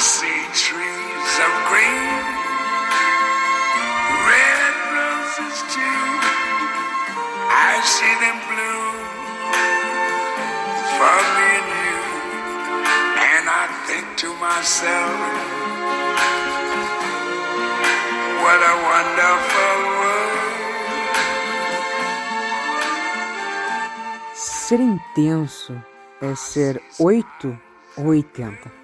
see trees of green, red roses too. I see them bloom for me and you. And I think to myself, what a wonderful world. Ser intenso é ser oito ou oitenta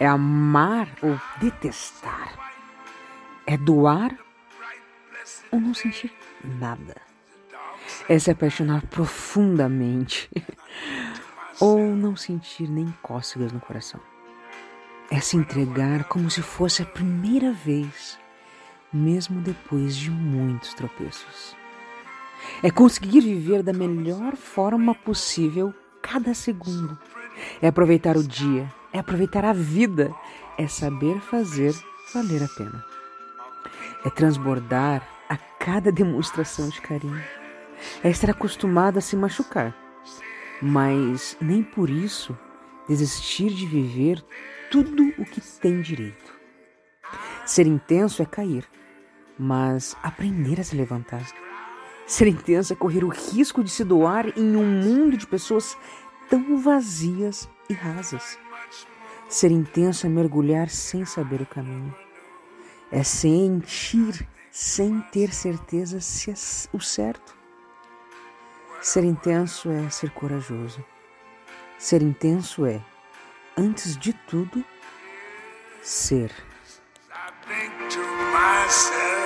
é amar ou detestar. É doar ou não sentir nada. É se apaixonar profundamente ou não sentir nem cócegas no coração. É se entregar como se fosse a primeira vez, mesmo depois de muitos tropeços. É conseguir viver da melhor forma possível cada segundo. É aproveitar o dia, é aproveitar a vida, é saber fazer valer a pena. É transbordar a cada demonstração de carinho. É estar acostumado a se machucar, mas nem por isso desistir de viver tudo o que tem direito. Ser intenso é cair, mas aprender a se levantar. Ser intenso é correr o risco de se doar em um mundo de pessoas tão vazias e rasas. Ser intenso é mergulhar sem saber o caminho. É sentir sem ter certeza se é o certo. Ser intenso é ser corajoso. Ser intenso é, antes de tudo, ser. I think to myself.